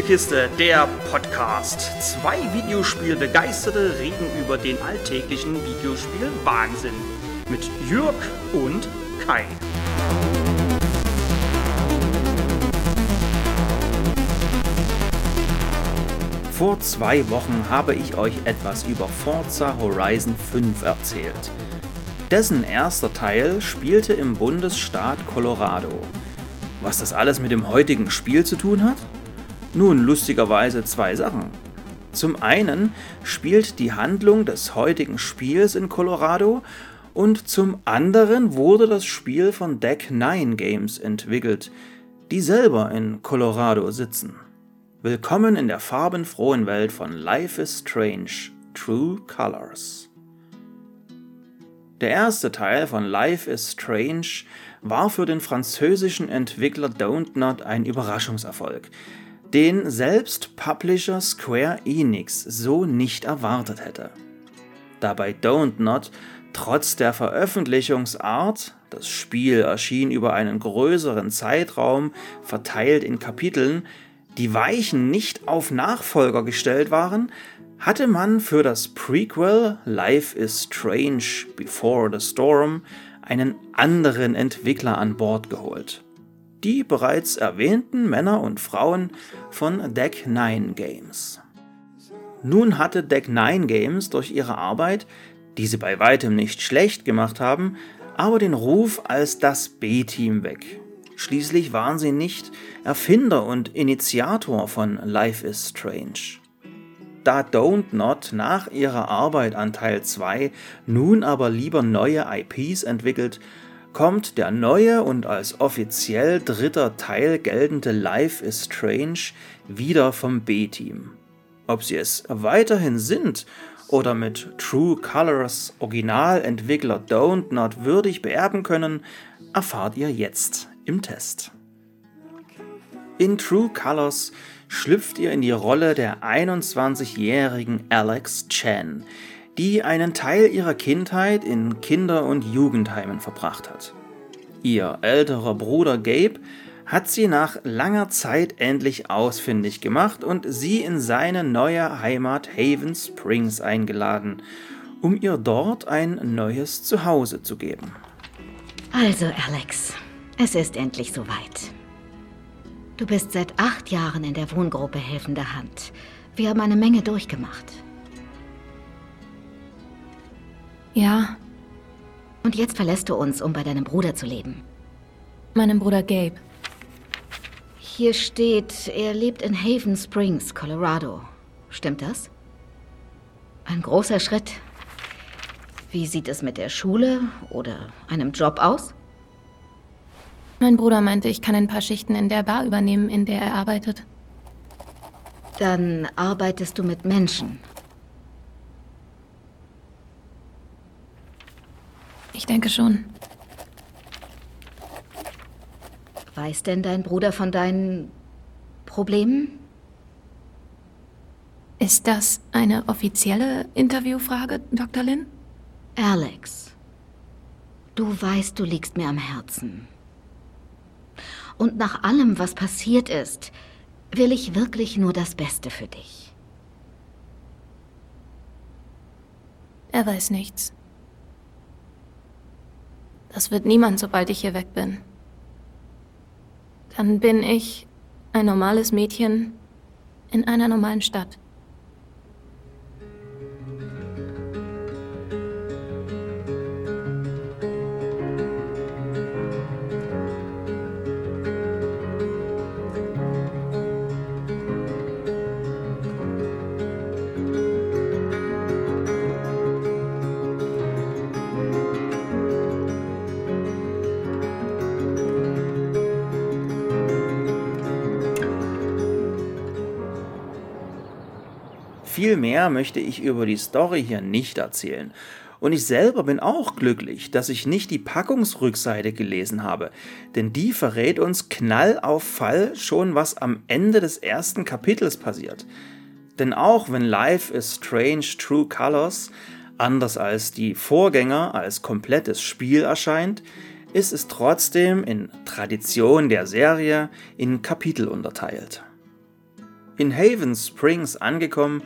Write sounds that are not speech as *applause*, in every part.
Spielekiste, der Podcast. Zwei Videospielbegeisterte reden über den alltäglichen Videospiel-Wahnsinn. Mit Jürg und Kai. Vor zwei Wochen habe ich euch etwas über Forza Horizon 5 erzählt. Dessen erster Teil spielte im Bundesstaat Colorado. Was das alles mit dem heutigen Spiel zu tun hat? Nun, lustigerweise zwei Sachen. Zum einen spielt die Handlung des heutigen Spiels in Colorado und zum anderen wurde das Spiel von Deck 9 Games entwickelt, die selber in Colorado sitzen. Willkommen in der farbenfrohen Welt von Life is Strange, True Colors. Der erste Teil von Life is Strange war für den französischen Entwickler Don't Not ein Überraschungserfolg, den selbst Publisher Square Enix so nicht erwartet hätte. Da bei Don't Not trotz der Veröffentlichungsart, das Spiel erschien über einen größeren Zeitraum, verteilt in Kapiteln, die Weichen nicht auf Nachfolger gestellt waren, hatte man für das Prequel Life is Strange Before the Storm einen anderen Entwickler an Bord geholt die bereits erwähnten Männer und Frauen von Deck 9 Games. Nun hatte Deck 9 Games durch ihre Arbeit, die sie bei weitem nicht schlecht gemacht haben, aber den Ruf als das B-Team weg. Schließlich waren sie nicht Erfinder und Initiator von Life is Strange. Da Don't Not nach ihrer Arbeit an Teil 2 nun aber lieber neue IPs entwickelt, kommt der neue und als offiziell dritter Teil geltende Life is Strange wieder vom B-Team. Ob sie es weiterhin sind oder mit True Colors Originalentwickler Don't Not würdig beerben können, erfahrt ihr jetzt im Test. In True Colors schlüpft ihr in die Rolle der 21-jährigen Alex Chen, die einen Teil ihrer Kindheit in Kinder- und Jugendheimen verbracht hat. Ihr älterer Bruder Gabe hat sie nach langer Zeit endlich ausfindig gemacht und sie in seine neue Heimat Haven Springs eingeladen, um ihr dort ein neues Zuhause zu geben. Also, Alex, es ist endlich soweit. Du bist seit acht Jahren in der Wohngruppe Helfende Hand. Wir haben eine Menge durchgemacht. Ja. Und jetzt verlässt du uns, um bei deinem Bruder zu leben. Meinem Bruder Gabe. Hier steht, er lebt in Haven Springs, Colorado. Stimmt das? Ein großer Schritt. Wie sieht es mit der Schule oder einem Job aus? Mein Bruder meinte, ich kann ein paar Schichten in der Bar übernehmen, in der er arbeitet. Dann arbeitest du mit Menschen. Ich denke schon. Weiß denn dein Bruder von deinen Problemen? Ist das eine offizielle Interviewfrage, Dr. Lin? Alex, du weißt, du liegst mir am Herzen. Und nach allem, was passiert ist, will ich wirklich nur das Beste für dich. Er weiß nichts. Das wird niemand, sobald ich hier weg bin. Dann bin ich ein normales Mädchen in einer normalen Stadt. Viel mehr möchte ich über die Story hier nicht erzählen. Und ich selber bin auch glücklich, dass ich nicht die Packungsrückseite gelesen habe, denn die verrät uns Knall auf Fall schon, was am Ende des ersten Kapitels passiert. Denn auch wenn Life is Strange True Colors anders als die Vorgänger als komplettes Spiel erscheint, ist es trotzdem in Tradition der Serie in Kapitel unterteilt. In Haven Springs angekommen,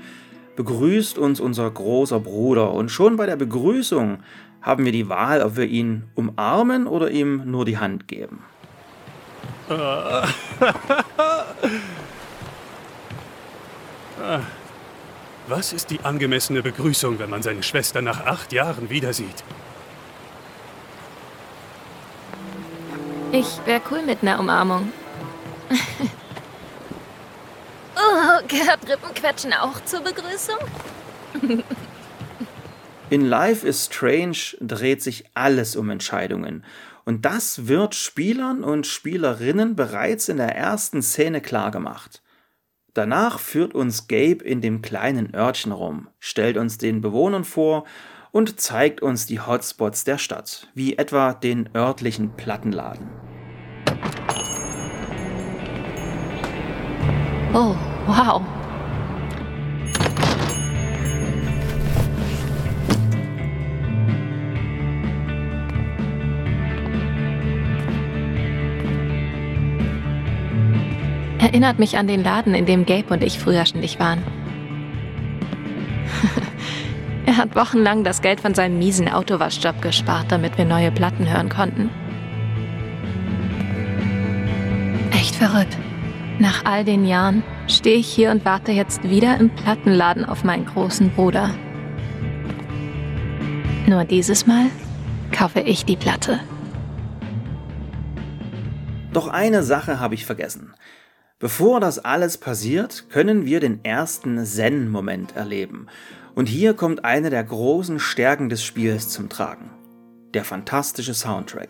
begrüßt uns unser großer Bruder und schon bei der Begrüßung haben wir die Wahl, ob wir ihn umarmen oder ihm nur die Hand geben. *laughs* Was ist die angemessene Begrüßung, wenn man seine Schwester nach acht Jahren wieder sieht? Ich wäre cool mit einer Umarmung. *laughs* gehört Rippenquetschen auch zur Begrüßung? In Life is Strange dreht sich alles um Entscheidungen. Und das wird Spielern und Spielerinnen bereits in der ersten Szene klargemacht. Danach führt uns Gabe in dem kleinen Örtchen rum, stellt uns den Bewohnern vor und zeigt uns die Hotspots der Stadt, wie etwa den örtlichen Plattenladen. Oh, wow. Erinnert mich an den Laden, in dem Gabe und ich früher ständig waren. *laughs* er hat wochenlang das Geld von seinem miesen Autowaschjob gespart, damit wir neue Platten hören konnten. Echt verrückt. Nach all den Jahren stehe ich hier und warte jetzt wieder im Plattenladen auf meinen großen Bruder. Nur dieses Mal kaufe ich die Platte. Doch eine Sache habe ich vergessen. Bevor das alles passiert, können wir den ersten Zen-Moment erleben. Und hier kommt eine der großen Stärken des Spiels zum Tragen. Der fantastische Soundtrack.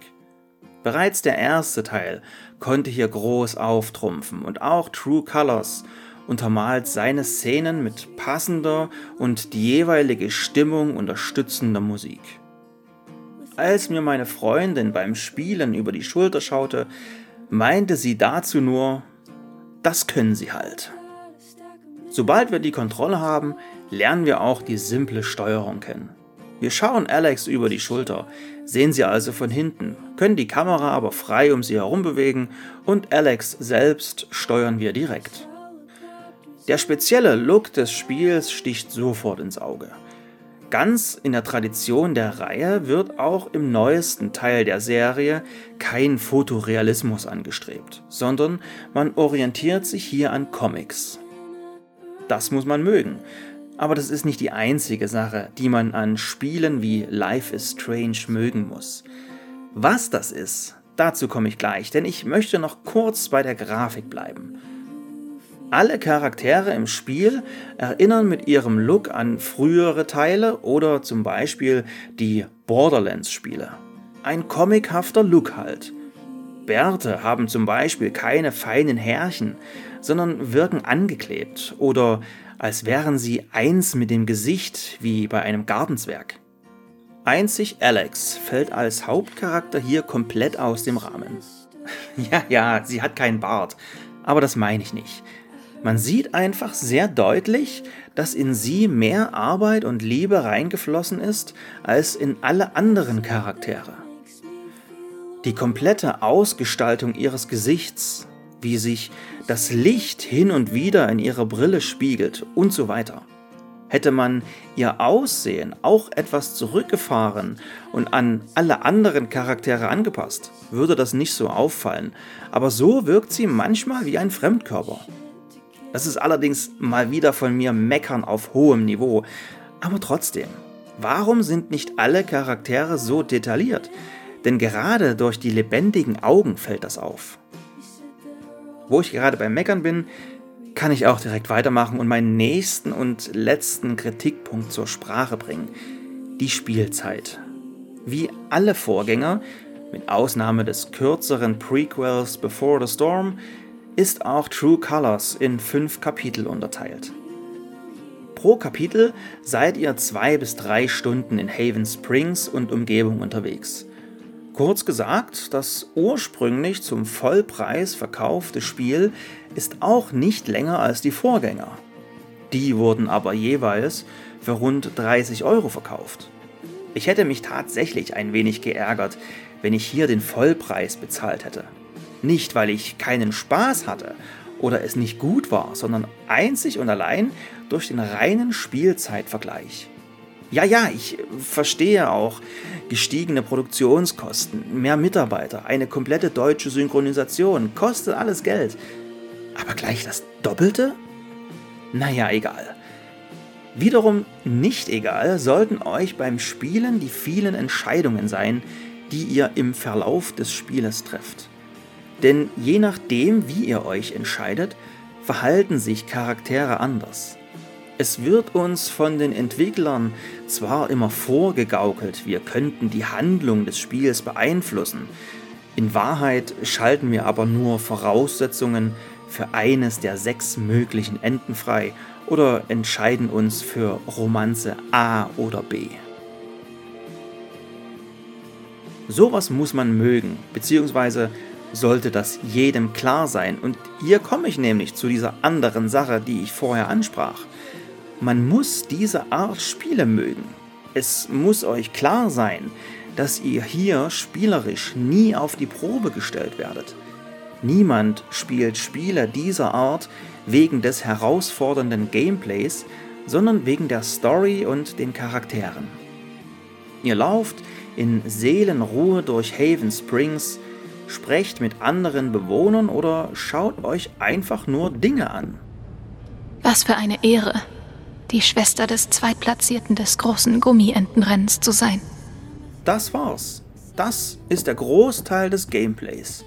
Bereits der erste Teil konnte hier groß auftrumpfen und auch True Colors untermalt seine Szenen mit passender und die jeweilige Stimmung unterstützender Musik. Als mir meine Freundin beim Spielen über die Schulter schaute, meinte sie dazu nur, das können sie halt. Sobald wir die Kontrolle haben, lernen wir auch die simple Steuerung kennen. Wir schauen Alex über die Schulter, sehen sie also von hinten, können die Kamera aber frei um sie herum bewegen und Alex selbst steuern wir direkt. Der spezielle Look des Spiels sticht sofort ins Auge. Ganz in der Tradition der Reihe wird auch im neuesten Teil der Serie kein Fotorealismus angestrebt, sondern man orientiert sich hier an Comics. Das muss man mögen, aber das ist nicht die einzige Sache, die man an Spielen wie Life is Strange mögen muss. Was das ist, dazu komme ich gleich, denn ich möchte noch kurz bei der Grafik bleiben. Alle Charaktere im Spiel erinnern mit ihrem Look an frühere Teile oder zum Beispiel die Borderlands-Spiele. Ein comichafter Look halt. Bärte haben zum Beispiel keine feinen Härchen, sondern wirken angeklebt oder als wären sie eins mit dem Gesicht wie bei einem Gartenzwerg. Einzig Alex fällt als Hauptcharakter hier komplett aus dem Rahmen. *laughs* Ja, ja, sie hat keinen Bart, aber das meine ich nicht. Man sieht einfach sehr deutlich, dass in sie mehr Arbeit und Liebe reingeflossen ist als in alle anderen Charaktere. Die komplette Ausgestaltung ihres Gesichts, wie sich das Licht hin und wieder in ihrer Brille spiegelt und so weiter. Hätte man ihr Aussehen auch etwas zurückgefahren und an alle anderen Charaktere angepasst, würde das nicht so auffallen, aber so wirkt sie manchmal wie ein Fremdkörper. Das ist allerdings mal wieder von mir meckern auf hohem Niveau. Aber trotzdem, warum sind nicht alle Charaktere so detailliert? Denn gerade durch die lebendigen Augen fällt das auf. Wo ich gerade beim Meckern bin, kann ich auch direkt weitermachen und meinen nächsten und letzten Kritikpunkt zur Sprache bringen. Die Spielzeit. Wie alle Vorgänger, mit Ausnahme des kürzeren Prequels Before the Storm, ist auch True Colors in fünf Kapitel unterteilt. Pro Kapitel seid ihr zwei bis drei Stunden in Haven Springs und Umgebung unterwegs. Kurz gesagt, das ursprünglich zum Vollpreis verkaufte Spiel ist auch nicht länger als die Vorgänger. Die wurden aber jeweils für rund 30 Euro verkauft. Ich hätte mich tatsächlich ein wenig geärgert, wenn ich hier den Vollpreis bezahlt hätte. Nicht, weil ich keinen Spaß hatte oder es nicht gut war, sondern einzig und allein durch den reinen Spielzeitvergleich. Ja, ja, ich verstehe auch gestiegene Produktionskosten, mehr Mitarbeiter, eine komplette deutsche Synchronisation, kostet alles Geld. Aber gleich das Doppelte? Naja, egal. Wiederum nicht egal sollten euch beim Spielen die vielen Entscheidungen sein, die ihr im Verlauf des Spieles trefft. Denn je nachdem, wie ihr euch entscheidet, verhalten sich Charaktere anders. Es wird uns von den Entwicklern zwar immer vorgegaukelt, wir könnten die Handlung des Spiels beeinflussen, in Wahrheit schalten wir aber nur Voraussetzungen für eines der sechs möglichen Enden frei oder entscheiden uns für Romanze A oder B. Sowas muss man mögen, beziehungsweise sollte das jedem klar sein. Und hier komme ich nämlich zu dieser anderen Sache, die ich vorher ansprach. Man muss diese Art Spiele mögen. Es muss euch klar sein, dass ihr hier spielerisch nie auf die Probe gestellt werdet. Niemand spielt Spiele dieser Art wegen des herausfordernden Gameplays, sondern wegen der Story und den Charakteren. Ihr lauft in Seelenruhe durch Haven Springs, sprecht mit anderen Bewohnern oder schaut euch einfach nur Dinge an. Was für eine Ehre, die Schwester des Zweitplatzierten des großen Gummientenrennens zu sein. Das war's. Das ist der Großteil des Gameplays.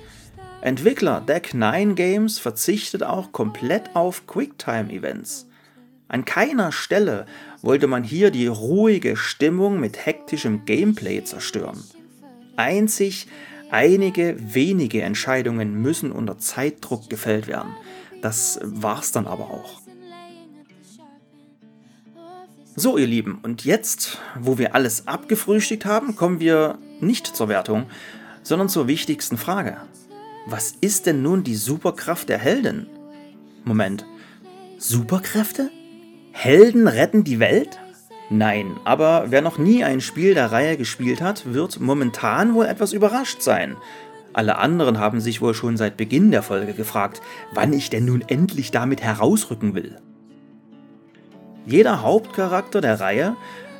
Entwickler Deck 9 Games verzichtet auch komplett auf Quicktime-Events. An keiner Stelle wollte man hier die ruhige Stimmung mit hektischem Gameplay zerstören. Einzig einige wenige Entscheidungen müssen unter Zeitdruck gefällt werden. Das war's dann aber auch. So, ihr Lieben, und jetzt, wo wir alles abgefrühstückt haben, kommen wir nicht zur Wertung, sondern zur wichtigsten Frage. Was ist denn nun die Superkraft der Helden? Moment, Superkräfte? Helden retten die Welt? Nein, aber wer noch nie ein Spiel der Reihe gespielt hat, wird momentan wohl etwas überrascht sein. Alle anderen haben sich wohl schon seit Beginn der Folge gefragt, wann ich denn nun endlich damit herausrücken will. Jeder Hauptcharakter der Reihe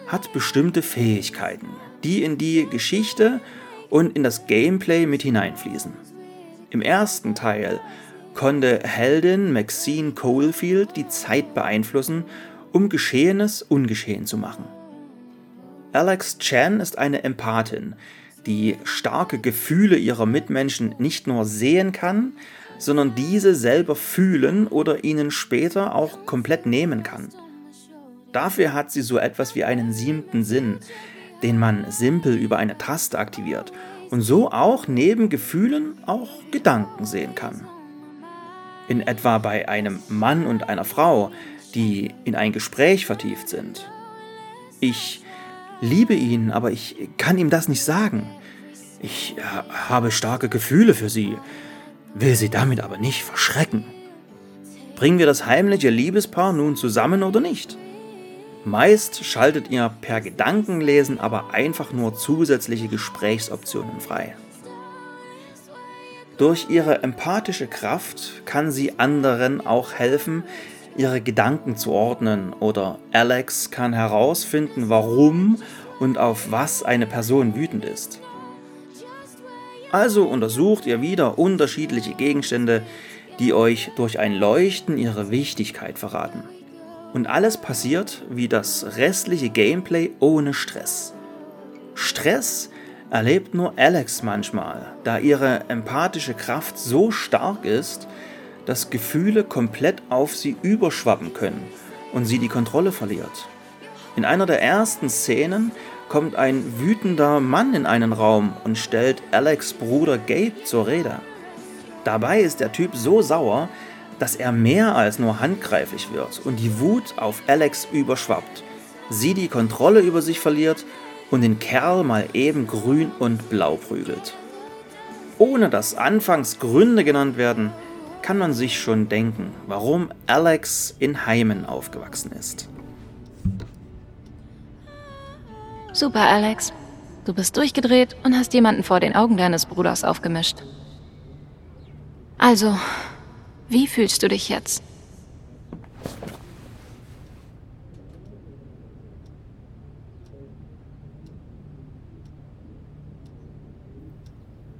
hat bestimmte Fähigkeiten, die in die Geschichte und in das Gameplay mit hineinfließen. Im ersten Teil konnte Heldin Maxine Colefield die Zeit beeinflussen, um Geschehenes ungeschehen zu machen. Alex Chan ist eine Empathin, die starke Gefühle ihrer Mitmenschen nicht nur sehen kann, sondern diese selber fühlen oder ihnen später auch komplett nehmen kann. Dafür hat sie so etwas wie einen siebten Sinn, den man simpel über eine Taste aktiviert und so auch neben Gefühlen auch Gedanken sehen kann. In etwa bei einem Mann und einer Frau, die in ein Gespräch vertieft sind. Ich liebe ihn, aber ich kann ihm das nicht sagen. Ich äh, habe starke Gefühle für sie, will sie damit aber nicht verschrecken. Bringen wir das heimliche Liebespaar nun zusammen oder nicht? Meist schaltet ihr per Gedankenlesen aber einfach nur zusätzliche Gesprächsoptionen frei. Durch ihre empathische Kraft kann sie anderen auch helfen, ihre Gedanken zu ordnen oder Alex kann herausfinden, warum und auf was eine Person wütend ist. Also untersucht ihr wieder unterschiedliche Gegenstände, die euch durch ein Leuchten ihre Wichtigkeit verraten. Und alles passiert wie das restliche Gameplay ohne Stress. Stress erlebt nur Alex manchmal, da ihre empathische Kraft so stark ist, dass Gefühle komplett auf sie überschwappen können und sie die Kontrolle verliert. In einer der ersten Szenen kommt ein wütender Mann in einen Raum und stellt Alex Bruder Gabe zur Rede. Dabei ist der Typ so sauer, dass er mehr als nur handgreiflich wird und die Wut auf Alex überschwappt, sie die Kontrolle über sich verliert und den Kerl mal eben grün und blau prügelt. Ohne dass anfangs Gründe genannt werden, kann man sich schon denken, warum Alex in Heimen aufgewachsen ist. Super, Alex. Du bist durchgedreht und hast jemanden vor den Augen deines Bruders aufgemischt. Also, Wie fühlst du dich jetzt?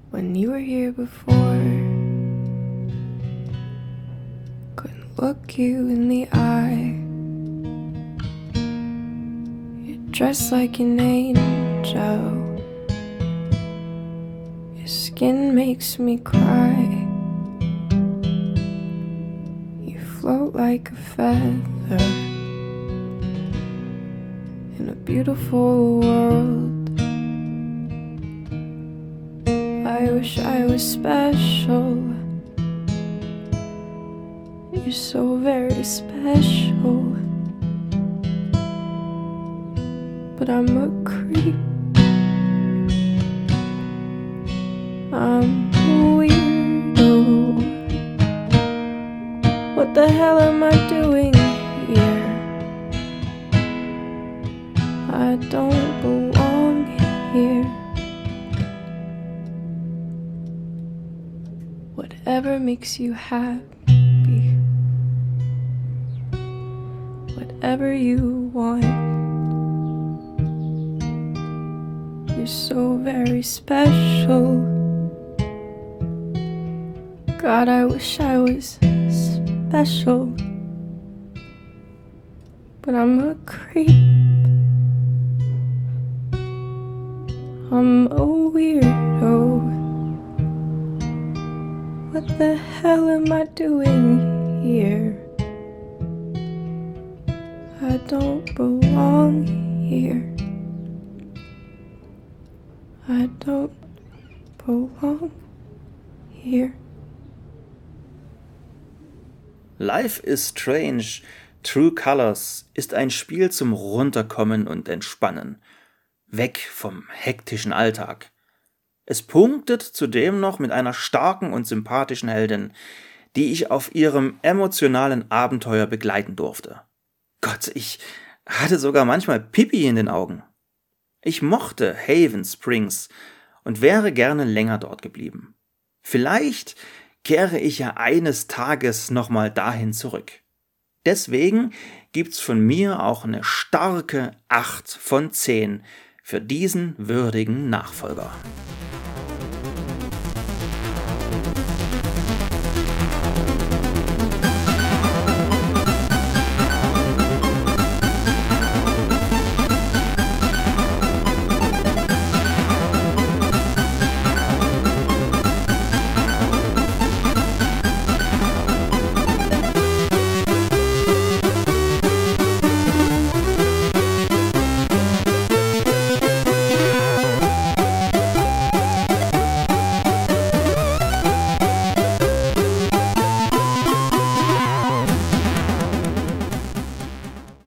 When you were here before, couldn't look you in the eye. You're dressed like an angel. Your skin makes me cry. Like a feather in a beautiful world. I wish I was special. You're so very special. But I'm a creep. I'm the hell am I doing here? I don't belong here. Whatever makes you happy. Whatever you want. You're so very special. God, I wish I was special. But I'm a creep. I'm a weirdo. What the hell am I doing here? I don't belong here. I don't belong here. Life is Strange, True Colors ist ein Spiel zum Runterkommen und Entspannen. Weg vom hektischen Alltag. Es punktet zudem noch mit einer starken und sympathischen Heldin, die ich auf ihrem emotionalen Abenteuer begleiten durfte. Gott, ich hatte sogar manchmal Pipi in den Augen. Ich mochte Haven Springs und wäre gerne länger dort geblieben. Vielleicht kehre ich ja eines Tages nochmal dahin zurück. Deswegen gibt's von mir auch eine starke 8 von 10 für diesen würdigen Nachfolger.